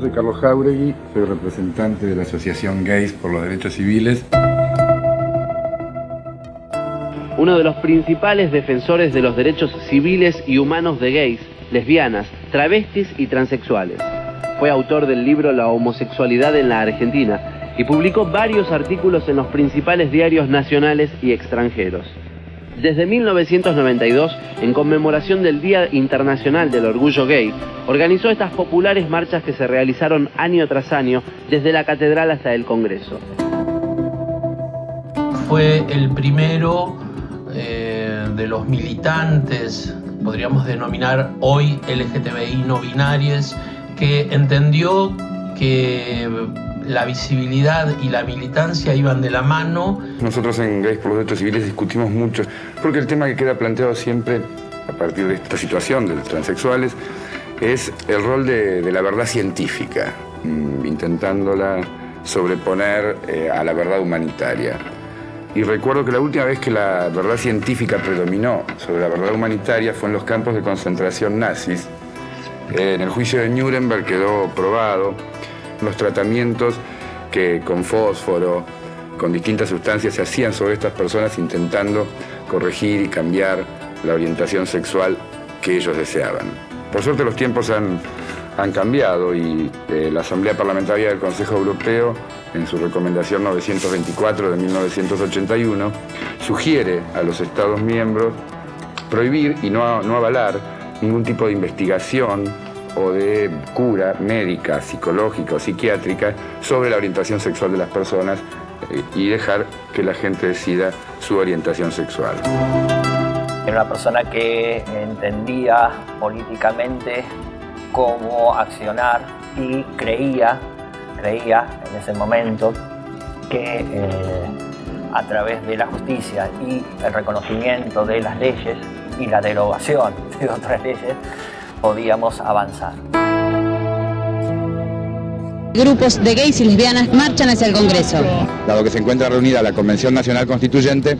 Soy Carlos Jauregui, soy representante de la Asociación Gays por los Derechos Civiles. Uno de los principales defensores de los derechos civiles y humanos de gays, lesbianas, travestis y transexuales. Fue autor del libro La homosexualidad en la Argentina y publicó varios artículos en los principales diarios nacionales y extranjeros. Desde 1992, en conmemoración del Día Internacional del Orgullo Gay, organizó estas populares marchas que se realizaron año tras año, desde la catedral hasta el Congreso. Fue el primero eh, de los militantes, podríamos denominar hoy LGTBI no binarios, que entendió que la visibilidad y la militancia iban de la mano. Nosotros en Gays por los Derechos Civiles discutimos mucho, porque el tema que queda planteado siempre a partir de esta situación de los transexuales es el rol de, la verdad científica, mm, intentándola sobreponer eh, a la verdad humanitaria. Y recuerdo que la última vez que la verdad científica predominó sobre la verdad humanitaria fue en los campos de concentración nazis. En el juicio de Nuremberg quedó probado los tratamientos que con fósforo, con distintas sustancias se hacían sobre estas personas intentando corregir y cambiar la orientación sexual que ellos deseaban. Por suerte los tiempos han, cambiado y eh, la Asamblea Parlamentaria del Consejo Europeo, en su recomendación 924 de 1981, sugiere a los Estados miembros prohibir y no, no avalar ningún tipo de investigación o de cura médica, psicológica o psiquiátrica sobre la orientación sexual de las personas eh, y dejar que la gente decida su orientación sexual. Era una persona que entendía políticamente cómo accionar y creía, creía en ese momento que eh, a través de la justicia y el reconocimiento de las leyes y la derogación de otras leyes, podíamos avanzar. Grupos de gays y lesbianas marchan hacia el Congreso. Dado que se encuentra reunida la Convención Nacional Constituyente,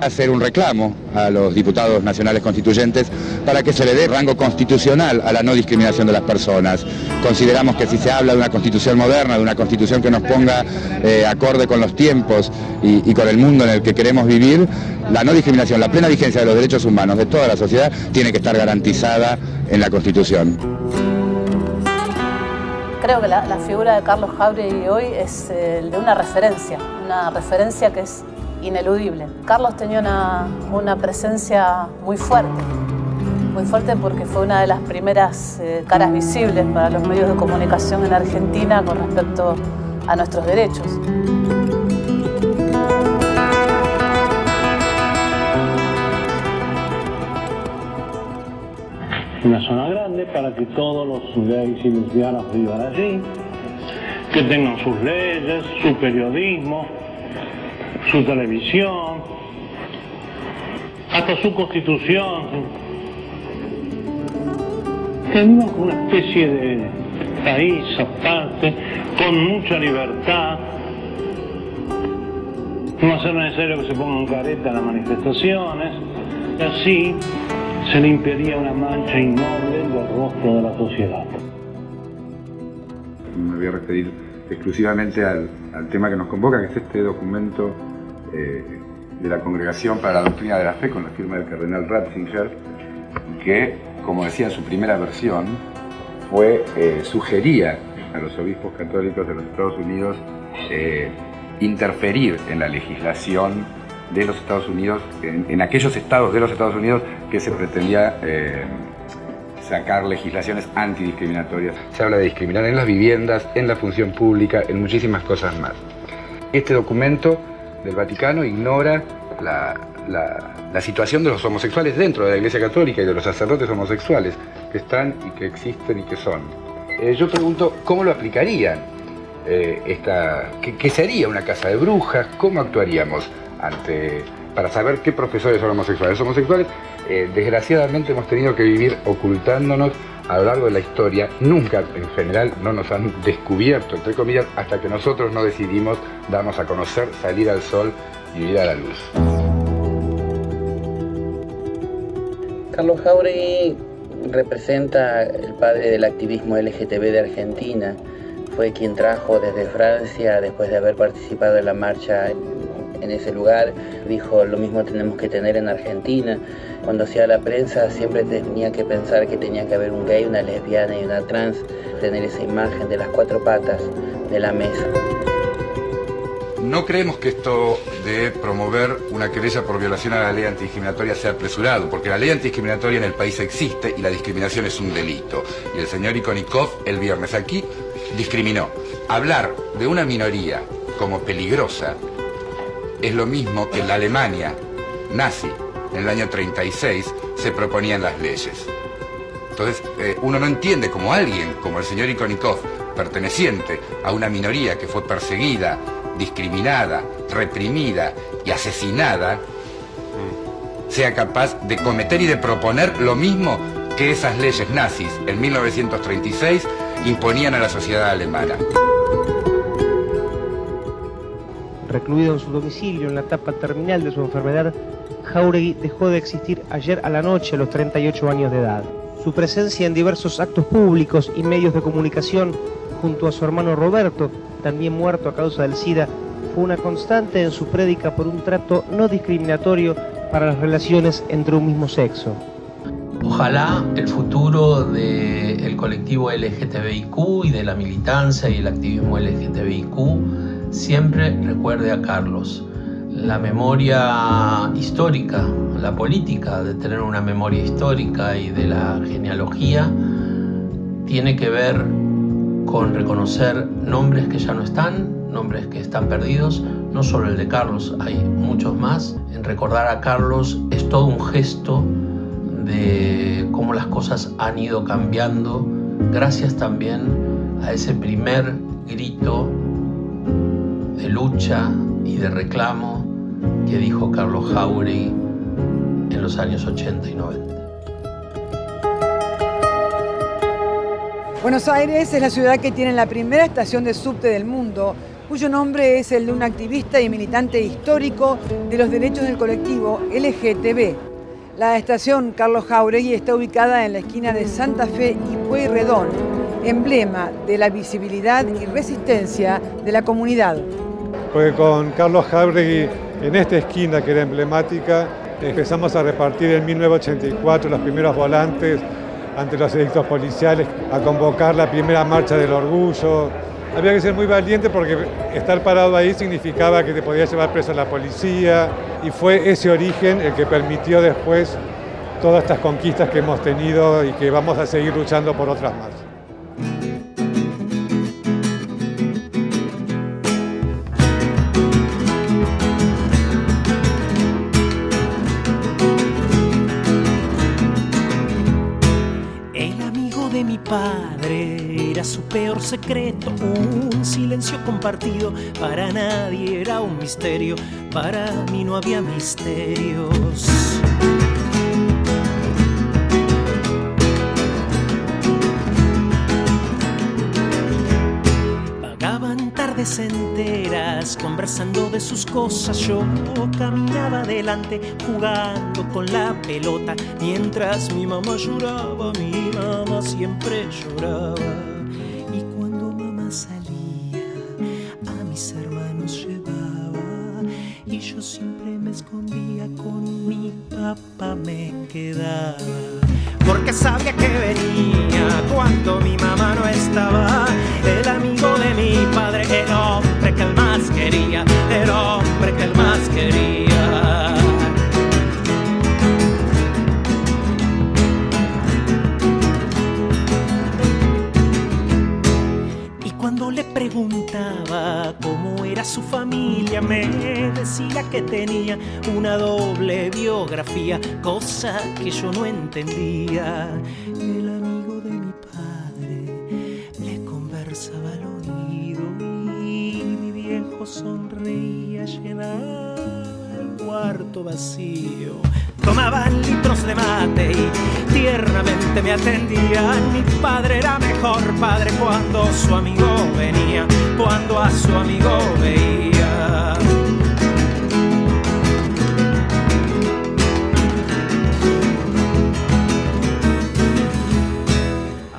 hacer un reclamo a los diputados nacionales constituyentes para que se le dé rango constitucional a la no discriminación de las personas. Consideramos que si se habla de una constitución moderna, de una constitución que nos ponga eh, acorde con los tiempos y, y con el mundo en el que queremos vivir, la no discriminación, la plena vigencia de los derechos humanos de toda la sociedad tiene que estar garantizada en la Constitución. Creo que la, figura de Carlos Jauregui hoy es eh, de una referencia, una referencia que es ineludible. Carlos tenía una, presencia muy fuerte, muy fuerte porque fue una de las primeras eh, caras visibles para los medios de comunicación en Argentina con respecto a nuestros derechos. Una zona grande para que todos los gays y lesbianas vivan allí, que tengan sus leyes, su periodismo, su televisión, hasta su constitución. Tenemos una especie de país aparte, con mucha libertad. No va a ser necesario que se pongan careta en las manifestaciones. Así se le impedía una mancha innoble del rostro de la sociedad. Me voy a referir exclusivamente al, al tema que nos convoca, que es este documento eh, de la Congregación para la Doctrina de la Fe con la firma del cardenal Ratzinger, que, como decía en su primera versión, fue, eh, sugería a los obispos católicos de los Estados Unidos eh, interferir en la legislación de los Estados Unidos, en, aquellos estados de los Estados Unidos que se pretendía sacar legislaciones antidiscriminatorias. Se habla de discriminar en las viviendas, en la función pública, en muchísimas cosas más. Este documento del Vaticano ignora la, situación de los homosexuales dentro de la Iglesia Católica y de los sacerdotes homosexuales que están y que existen y que son. Eh, yo pregunto, ¿cómo lo aplicarían? Eh, esta, ¿qué, sería una casa de brujas? ¿Cómo actuaríamos ante, para saber qué profesores son homosexuales? Los homosexuales, eh, desgraciadamente, hemos tenido que vivir ocultándonos a lo largo de la historia, nunca en general no nos han descubierto, entre comillas, hasta que nosotros no decidimos darnos a conocer, salir al sol y ir a la luz. Carlos Jauregui representa el padre del activismo LGTB de Argentina. Fue quien trajo desde Francia, después de haber participado en la marcha en ese lugar, dijo lo mismo tenemos que tener en Argentina. Cuando hacía la prensa siempre tenía que pensar que tenía que haber un gay, una lesbiana y una trans, tener esa imagen de las cuatro patas de la mesa. No creemos que esto de promover una querella por violación a la ley antidiscriminatoria sea apresurado, porque la ley antidiscriminatoria en el país existe y la discriminación es un delito. Y el señor Ikonikov el viernes aquí discriminó. Hablar de una minoría como peligrosa es lo mismo que la Alemania nazi en el año 36 se proponían las leyes. Entonces, eh, uno no entiende cómo alguien, como el señor Ikonikov, perteneciente a una minoría que fue perseguida, discriminada, reprimida y asesinada, sea capaz de cometer y de proponer lo mismo que esas leyes nazis en 1936 imponían a la sociedad alemana. Recluido en su domicilio en la etapa terminal de su enfermedad, Jauregui dejó de existir ayer a la noche a los 38 años de edad. Su presencia en diversos actos públicos y medios de comunicación junto a su hermano Roberto, también muerto a causa del SIDA, fue una constante en su prédica por un trato no discriminatorio para las relaciones entre un mismo sexo. Ojalá el futuro del colectivo LGTBIQ y de la militancia y el activismo LGTBIQ siempre recuerde a Carlos. La memoria histórica, la política de tener una memoria histórica y de la genealogía tiene que ver con reconocer nombres que ya no están, nombres que están perdidos, no solo el de Carlos, hay muchos más. En recordar a Carlos es todo un gesto de cómo las cosas han ido cambiando, gracias también a ese primer grito de lucha y de reclamo que dijo Carlos Jauregui en los años 80 y 90. Buenos Aires es la ciudad que tiene la primera estación de subte del mundo, cuyo nombre es el de un activista y militante histórico de los derechos del colectivo LGTB. La estación Carlos Jauregui está ubicada en la esquina de Santa Fe y Pueyrredón, emblema de la visibilidad y resistencia de la comunidad. Porque con Carlos Jauregui en esta esquina que era emblemática, empezamos a repartir en 1984 los primeros volantes ante los edictos policiales, a convocar la primera marcha del orgullo. Había que ser muy valiente porque estar parado ahí significaba que te podía llevar preso a la policía y fue ese origen el que permitió después todas estas conquistas que hemos tenido y que vamos a seguir luchando por otras más. Secreto, un silencio compartido. Para nadie era un misterio, para mí no había misterios. Enteras conversando de sus cosas. Yo caminaba adelante jugando con la pelota mientras mi mamá lloraba, mi mamá siempre lloraba. me quedaba. Porque sabía que venía cuando mi mamá no estaba. El amigo de mi padre, el hombre que él más quería. Y cuando le preguntaba cómo era su familia, me decía que tenía una doble biografía, cosa que yo no entendía. sonreía llenaba el cuarto vacío. Tomaban litros de mate y tiernamente me atendía Mi padre era mejor padre cuando su amigo venía, cuando a su amigo veía.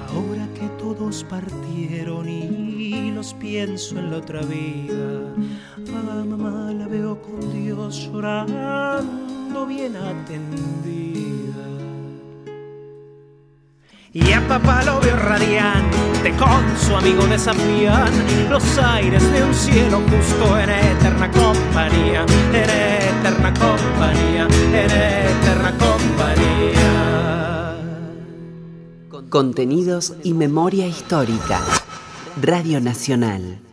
Ahora que todos partieron y los pienso en la otra vida con Dios llorando bien atendida. Y a papá lo veo radiante, con su amigo desafían los aires de un cielo justo en eterna compañía, en eterna compañía, en eterna compañía. Contenidos y memoria histórica. Radio Nacional.